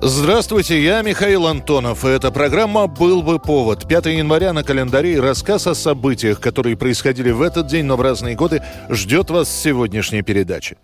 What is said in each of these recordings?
Здравствуйте, я Михаил Антонов. Эта программа «Был бы повод». 5 января на календаре и рассказ о событиях, которые происходили в этот день, но в разные годы, ждет вас в сегодняшней передаче.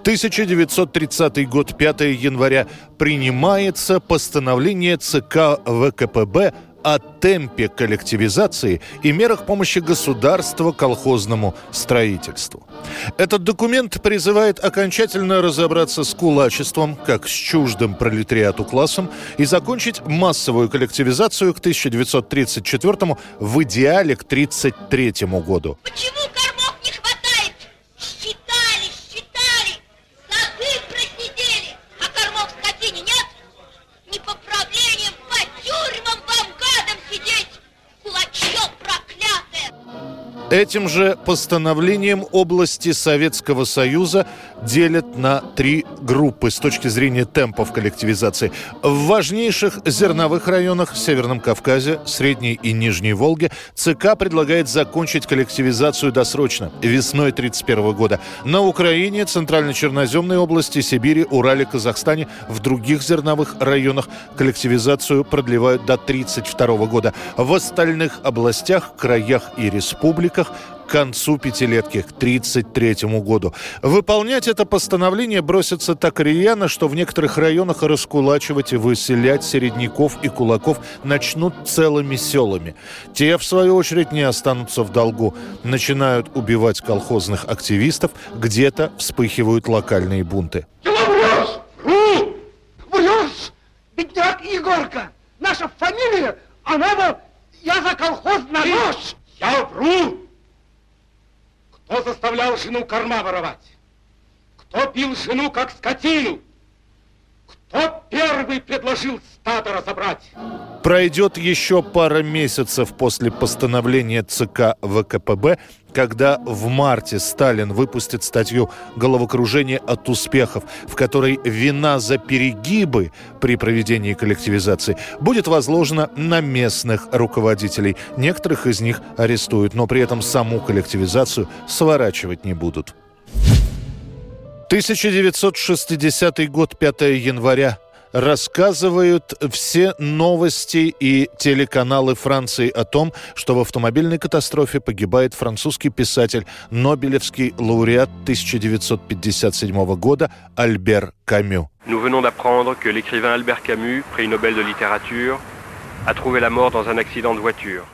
1930 год, 5 января, принимается постановление ЦК ВКПБ о темпе коллективизации и мерах помощи государства колхозному строительству. Этот документ призывает окончательно разобраться с кулачеством, как с чуждым пролетариату классом, и закончить массовую коллективизацию к 1934 в идеале к 1933 году. Почему Этим же постановлением области Советского Союза делят на три группы с точки зрения темпов коллективизации. В важнейших зерновых районах Северном Кавказе, Средней и Нижней Волге ЦК предлагает закончить коллективизацию досрочно, весной 1931 года. На Украине, Центрально-Черноземной области, Сибири, Урале, Казахстане, в других зерновых районах коллективизацию продлевают до 1932 года. В остальных областях, краях и республиках к концу пятилетки, к 1933 году. Выполнять это постановление бросится так рьяно, что в некоторых районах раскулачивать и выселять середняков и кулаков начнут целыми селами. Те, в свою очередь, не останутся в долгу. Начинают убивать колхозных активистов, где-то вспыхивают локальные бунты. Бедняк Егорка! Наша фамилия, а надо... Я за колхоз на нож! Я вру! Кто заставлял жену корма воровать? Кто бил жену как скотину? Кто первый предложил стадо разобрать? Пройдет еще пара месяцев после постановления ЦК ВКПБ, когда в марте Сталин выпустит статью «Головокружение от успехов», в которой вина за перегибы при проведении коллективизации будет возложена на местных руководителей. Некоторых из них арестуют, но при этом саму коллективизацию сворачивать не будут. 1960 год, 5 января. Рассказывают все новости и телеканалы Франции о том, что в автомобильной катастрофе погибает французский писатель, Нобелевский лауреат 1957 года Альбер Камю. Nous venons d'apprendre que l'écrivain Albert Camus, prix Nobel de littérature, a trouvé la mort dans un accident de voiture.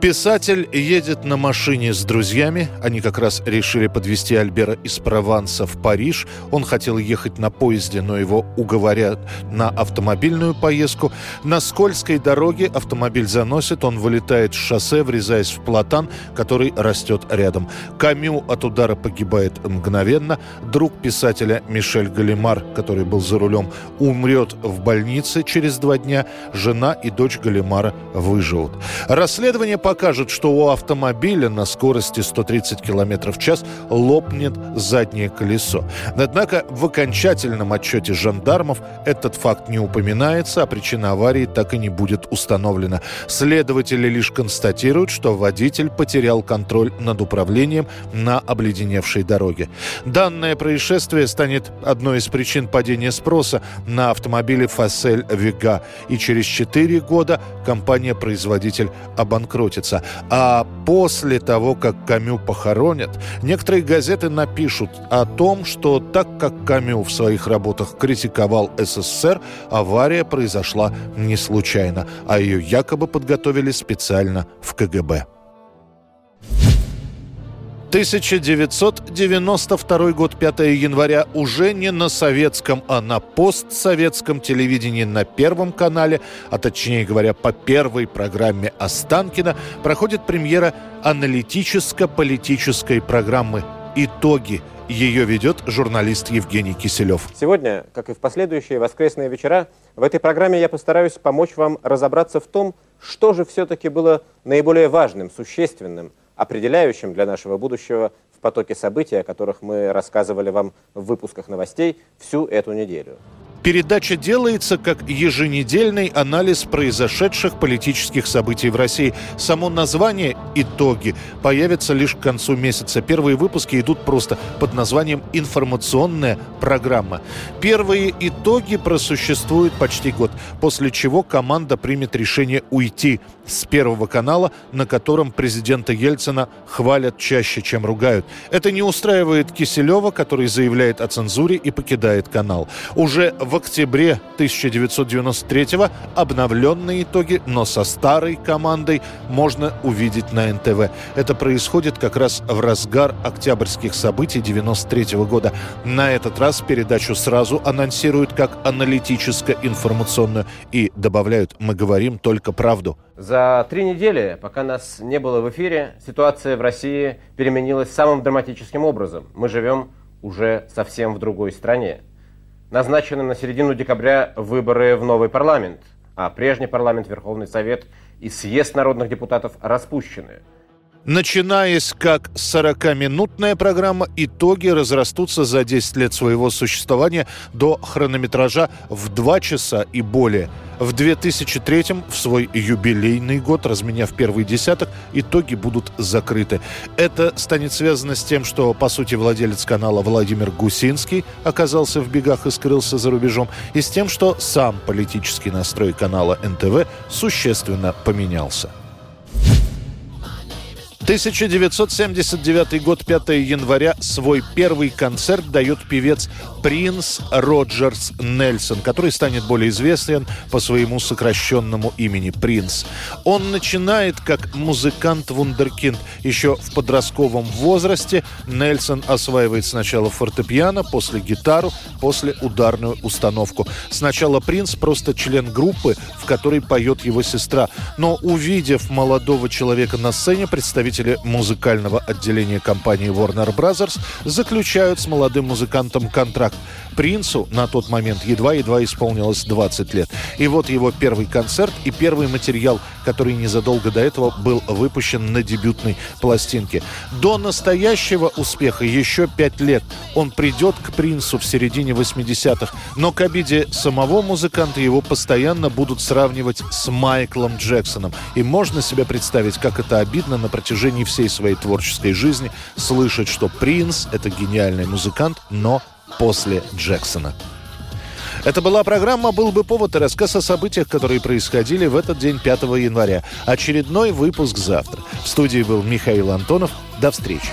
Писатель едет на машине с друзьями. Они как раз решили подвести Альбера из Прованса в Париж. Он хотел ехать на поезде, но его уговорят на автомобильную поездку. На скользкой дороге автомобиль заносит, он вылетает с шоссе, врезаясь в платан, который растет рядом. Камю от удара погибает мгновенно. Друг писателя Мишель Галимар, который был за рулем, умрет в больнице через два дня. Жена и дочь Галимара выживут. Расследование покажет, что у автомобиля на скорости 130 км в час лопнет заднее колесо. Однако в окончательном отчете жандармов этот факт не упоминается, а причина аварии так и не будет установлена. Следователи лишь констатируют, что водитель потерял контроль над управлением на обледеневшей дороге. Данное происшествие станет одной из причин падения спроса на автомобили «Фасель Вега», и через 4 года компания-производитель обанкротится. А после того, как Камю похоронят, некоторые газеты напишут о том, что так как Камю в своих работах критиковал СССР, авария произошла не случайно, а ее якобы подготовили специально в КГБ. 1992 год, 5 января, уже не на советском, а на постсоветском телевидении на Первом канале, а точнее говоря, по первой программе Останкина, проходит премьера аналитическо-политической программы «Итоги». Ее ведет журналист Евгений Киселев. Сегодня, как и в последующие воскресные вечера, в этой программе я постараюсь помочь вам разобраться в том, что же все-таки было наиболее важным, существенным, определяющим для нашего будущего в потоке событий, о которых мы рассказывали вам в выпусках новостей всю эту неделю. Передача делается как еженедельный анализ произошедших политических событий в России. Само название «Итоги» появится лишь к концу месяца. Первые выпуски идут просто под названием «Информационная программа». Первые итоги просуществуют почти год, после чего команда примет решение уйти с Первого канала, на котором президента Ельцина хвалят чаще, чем ругают. Это не устраивает Киселева, который заявляет о цензуре и покидает канал. Уже в октябре 1993 обновленные итоги, но со старой командой можно увидеть на НТВ. Это происходит как раз в разгар октябрьских событий 93 года. На этот раз передачу сразу анонсируют как аналитическо-информационную и добавляют «Мы говорим только правду». За три недели, пока нас не было в эфире, ситуация в России переменилась самым драматическим образом. Мы живем уже совсем в другой стране. Назначены на середину декабря выборы в новый парламент, а прежний парламент, Верховный Совет и съезд народных депутатов распущены – Начинаясь как 40-минутная программа, итоги разрастутся за 10 лет своего существования до хронометража в 2 часа и более. В 2003 в свой юбилейный год, разменяв первый десяток, итоги будут закрыты. Это станет связано с тем, что, по сути, владелец канала Владимир Гусинский оказался в бегах и скрылся за рубежом, и с тем, что сам политический настрой канала НТВ существенно поменялся. 1979 год, 5 января, свой первый концерт дает певец Принц Роджерс Нельсон, который станет более известен по своему сокращенному имени Принц. Он начинает как музыкант-вундеркинд. Еще в подростковом возрасте Нельсон осваивает сначала фортепиано, после гитару, после ударную установку. Сначала Принц просто член группы, в которой поет его сестра. Но увидев молодого человека на сцене, представитель представители музыкального отделения компании Warner Brothers заключают с молодым музыкантом контракт. Принцу на тот момент едва-едва исполнилось 20 лет. И вот его первый концерт и первый материал, который незадолго до этого был выпущен на дебютной пластинке. До настоящего успеха еще 5 лет. Он придет к Принцу в середине 80-х, но к обиде самого музыканта его постоянно будут сравнивать с Майклом Джексоном. И можно себе представить, как это обидно на протяжении всей своей творческой жизни слышать, что Принц — это гениальный музыкант, но после Джексона. Это была программа «Был бы повод» и рассказ о событиях, которые происходили в этот день 5 января. Очередной выпуск завтра. В студии был Михаил Антонов. До встречи.